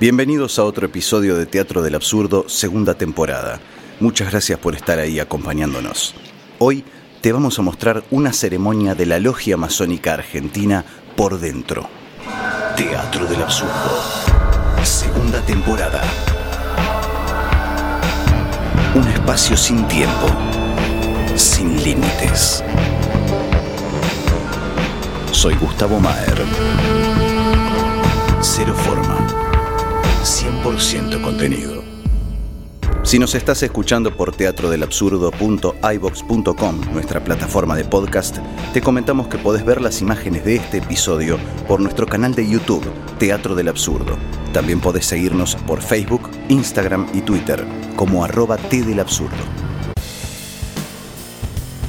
Bienvenidos a otro episodio de Teatro del Absurdo, segunda temporada. Muchas gracias por estar ahí acompañándonos. Hoy te vamos a mostrar una ceremonia de la Logia Masónica Argentina por dentro. Teatro del Absurdo, segunda temporada. Un espacio sin tiempo, sin límites. Soy Gustavo Maer. Contenido. Si nos estás escuchando por teatrodelabsurdo.ibox.com, nuestra plataforma de podcast, te comentamos que podés ver las imágenes de este episodio por nuestro canal de YouTube, Teatro del Absurdo. También podés seguirnos por Facebook, Instagram y Twitter como arroba Absurdo.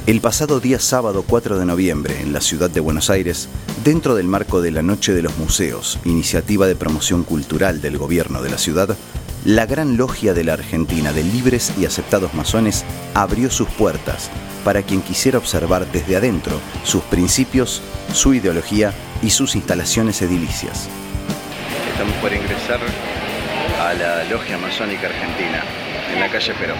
El pasado día sábado 4 de noviembre, en la ciudad de Buenos Aires, dentro del marco de la Noche de los Museos, iniciativa de promoción cultural del gobierno de la ciudad, la Gran Logia de la Argentina de Libres y Aceptados Masones abrió sus puertas para quien quisiera observar desde adentro sus principios, su ideología y sus instalaciones edilicias. Estamos por ingresar a la Logia Masónica Argentina, en la calle Perón.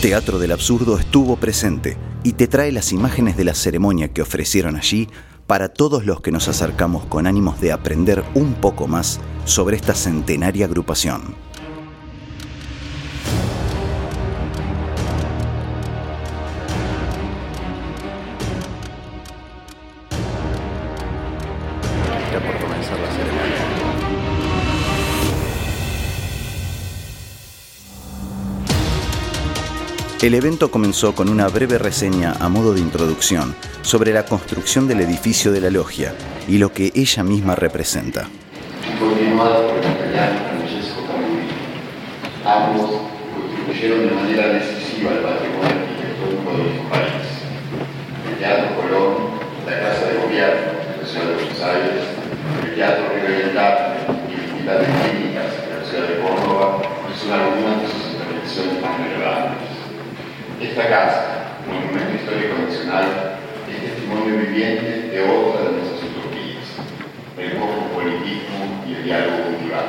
Teatro del Absurdo estuvo presente y te trae las imágenes de la ceremonia que ofrecieron allí para todos los que nos acercamos con ánimos de aprender un poco más sobre esta centenaria agrupación. El evento comenzó con una breve reseña a modo de introducción sobre la construcción del edificio de la logia y lo que ella misma representa. continuado por el Francesco Camilleri. Ambos contribuyeron de manera decisiva al patrimonio arquitectónico de nuestro país. El Teatro Colón, la Casa de Gobierno la Ciudad de Buenos Aires, el Teatro Rivera y el Hospital de Clínicas la Ciudad de Córdoba son algunas de sus intervenciones más relevantes. Esta casa, monumento histórico nacional, es testimonio viviente de otra de nuestras utopías, el cosmopolitismo y el diálogo cultural.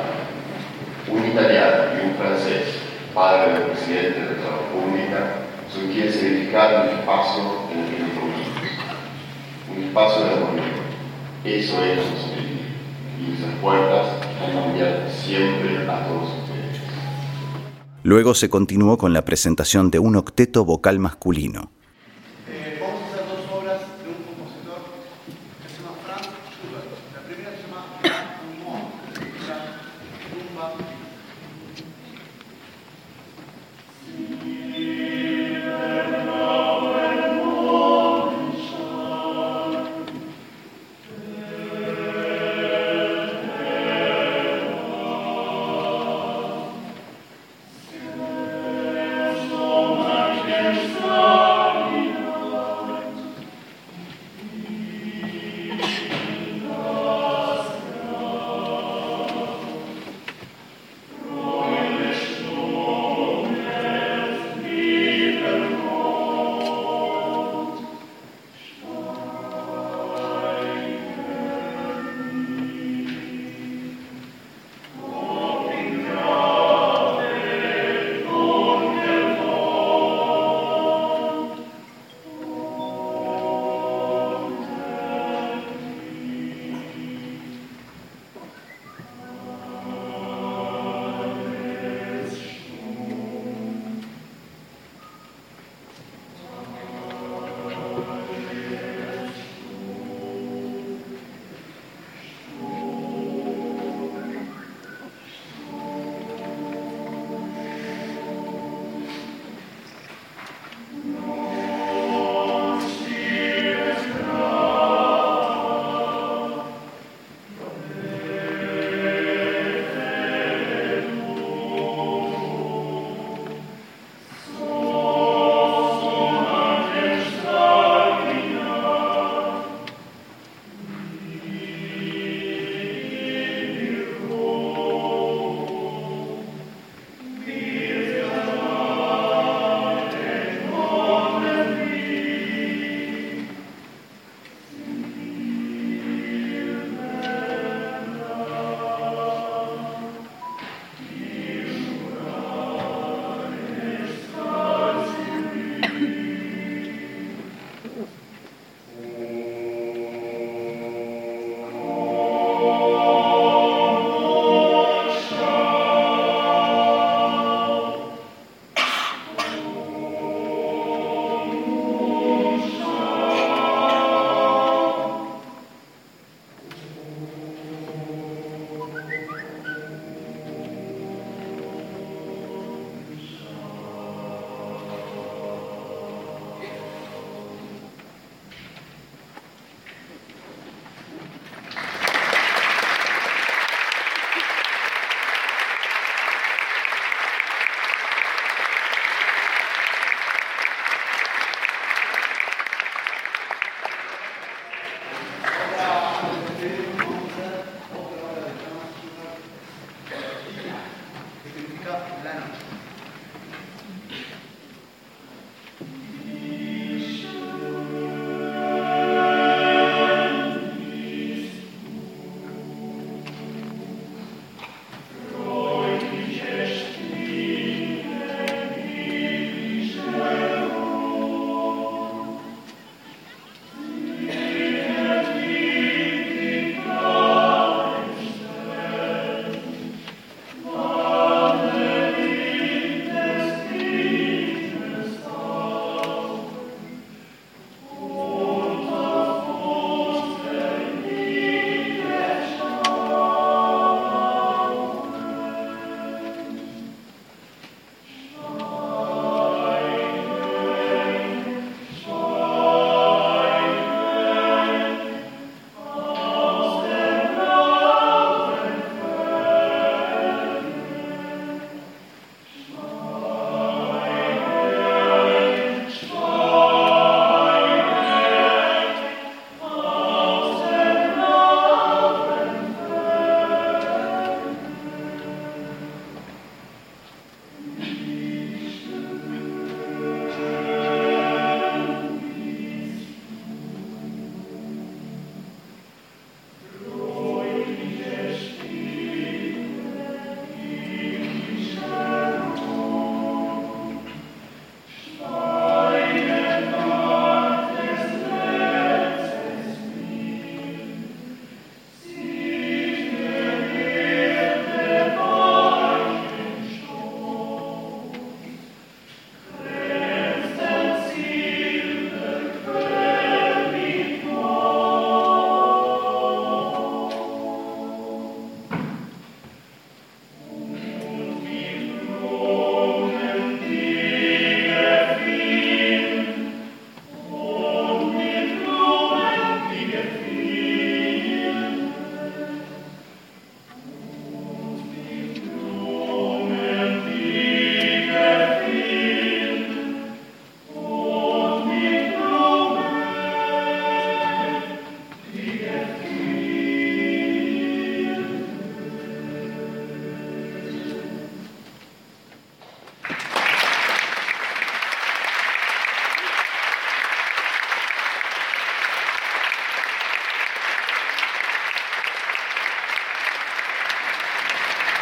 Un italiano y un francés, padre del presidente de la República, son quienes edificaron el espacio en el que nos. Un espacio de armonía. Eso es la masonería. Y nuestras puertas están abiertas siempre a todos. Luego se continuó con la presentación de un octeto vocal masculino.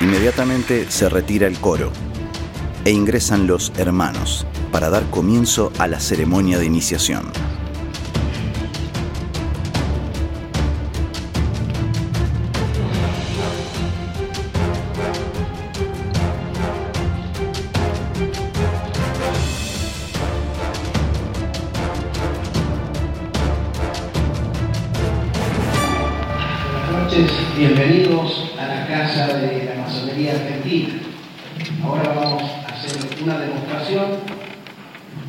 Inmediatamente se retira el coro e ingresan los hermanos para dar comienzo a la ceremonia de iniciación. Casa de la Masonería Argentina. Ahora vamos a hacer una demostración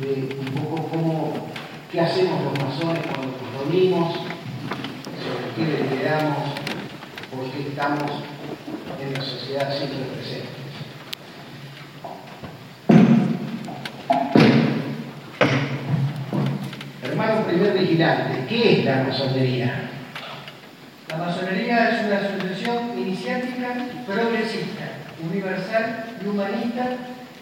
de un poco cómo, qué hacemos los masones cuando nos reunimos, sobre qué deliberamos, por qué estamos en la sociedad siempre presentes. Hermano primer vigilante, ¿qué es la masonería? La masonería es una asociación progresista, universal y humanista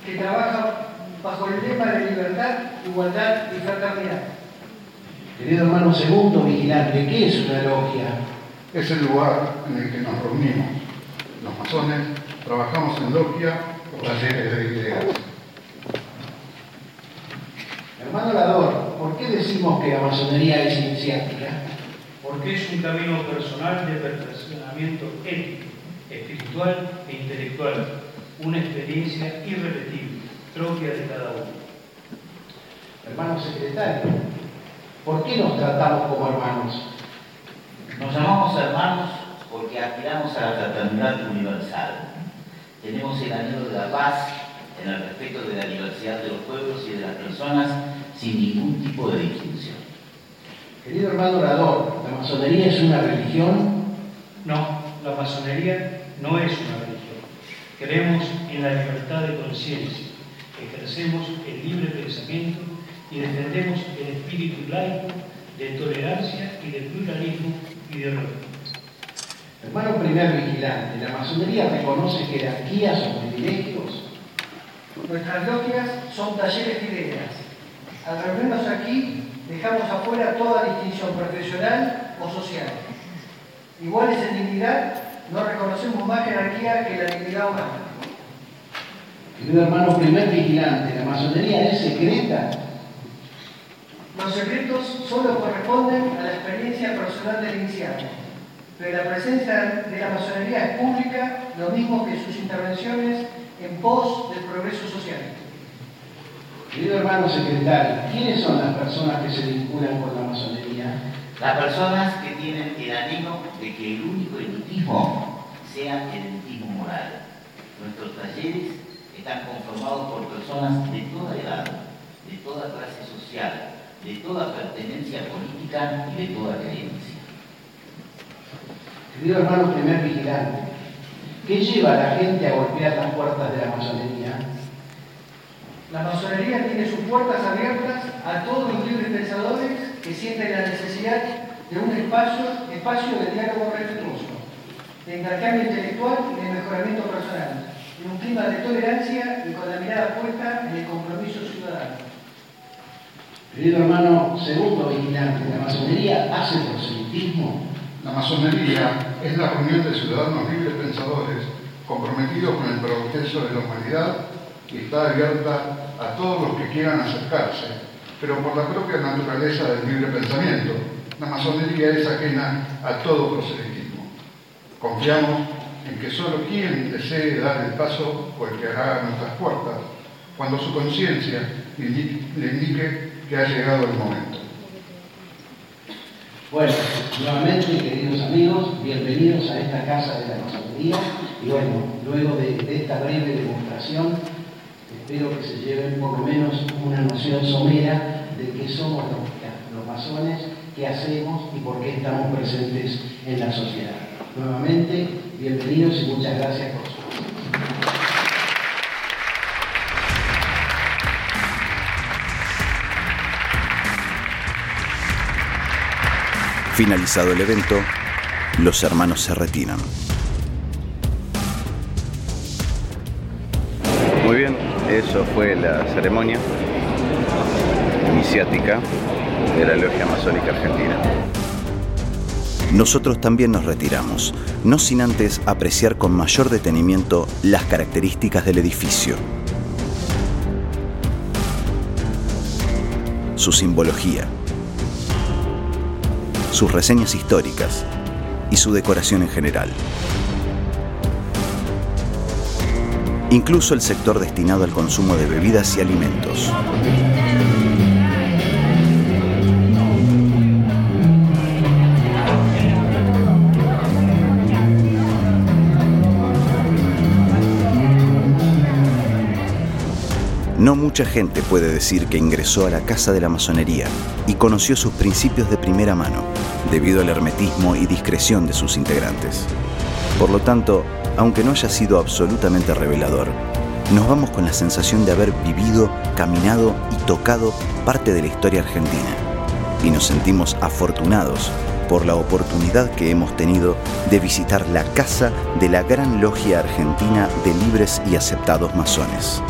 que trabaja bajo el lema de libertad, igualdad y fraternidad. Querido hermano segundo vigilante, ¿qué es una logia? Es el lugar en el que nos reunimos. Los masones trabajamos en logia o talleres de ideas. Hermano Lador, ¿por qué decimos que la masonería es iniciática? porque es un camino personal de perfeccionamiento ético, espiritual e intelectual, una experiencia irrepetible, propia de cada uno. Hermano secretario, ¿por qué nos tratamos como hermanos? Nos llamamos hermanos porque aspiramos a la fraternidad universal. Tenemos el anhelo de la paz en el respeto de la diversidad de los pueblos y de las personas sin ningún tipo de distinción. Querido hermano orador, ¿la masonería es una religión? No, la masonería no es una religión. Creemos en la libertad de conciencia, ejercemos el libre pensamiento y defendemos el espíritu laico de tolerancia y de pluralismo ideológico. Hermano primer vigilante, ¿la masonería reconoce jerarquías o privilegios? Nuestras logias son talleres de ideas. Al reunirnos aquí, dejamos afuera toda distinción profesional o social. Iguales en dignidad, no reconocemos más jerarquía que la dignidad humana. Querido hermano primer vigilante, ¿la masonería es secreta? Los secretos solo corresponden a la experiencia personal del iniciado, pero la presencia de la masonería es pública, lo mismo que sus intervenciones en pos del progreso social. Querido hermano secretario, ¿quiénes son las personas que se vinculan con la masonería? Las personas que tienen de que el único elitismo sea el elitismo moral. Nuestros talleres están conformados por personas de toda edad, de toda clase social, de toda pertenencia política y de toda creencia. Querido hermano primer vigilante, ¿qué lleva a la gente a golpear las puertas de la masonería? La masonería tiene sus puertas abiertas a todos los libres pensadores que sienten la necesidad de un espacio, espacio de diálogo respetuoso, de intercambio intelectual y de mejoramiento personal, en un clima de tolerancia y con la mirada puesta en el compromiso ciudadano. Querido hermano segundo vigilante, ¿la masonería hace proselitismo? La masonería es la reunión de ciudadanos libres pensadores comprometidos con el progreso de la humanidad y está abierta a todos los que quieran acercarse, pero por la propia naturaleza del libre pensamiento. La masonería es ajena a todo proselitismo. Confiamos en que solo quien desee dar el paso golpeará a nuestras puertas cuando su conciencia le indique que ha llegado el momento. Bueno, nuevamente, queridos amigos, bienvenidos a esta casa de la masonería. Y bueno, luego de, de esta breve demostración, espero que se lleven por lo menos una noción somera de qué somos los, los masones, qué hacemos y por qué estamos presentes en la sociedad. Nuevamente, bienvenidos y muchas gracias por su Finalizado el evento, los hermanos se retiran. Muy bien, eso fue la ceremonia iniciática de la Logia Masónica Argentina. nosotros también nos retiramos, no sin antes apreciar con mayor detenimiento las características del edificio. Su simbología, sus reseñas históricas y su decoración en general. Incluso el sector destinado al consumo de bebidas y alimentos. No mucha gente puede decir que ingresó a la Casa de la Masonería y conoció sus principios de primera mano, debido al hermetismo y discreción de sus integrantes. Por lo tanto, aunque no haya sido absolutamente revelador, nos vamos con la sensación de haber vivido, caminado y tocado parte de la historia argentina. Y nos sentimos afortunados por la oportunidad que hemos tenido de visitar la casa de la gran logia argentina de libres y aceptados masones.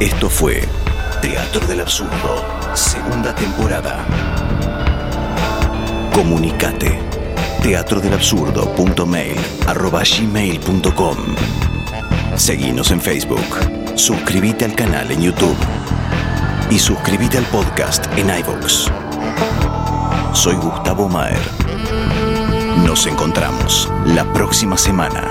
Esto fue Teatro del Absurdo, segunda temporada. Comunicate teatrodelabsurdo.mail.gmail.com Seguinos en Facebook, suscríbete al canal en YouTube y suscríbete al podcast en iVoox. Soy Gustavo Maer. Nos encontramos la próxima semana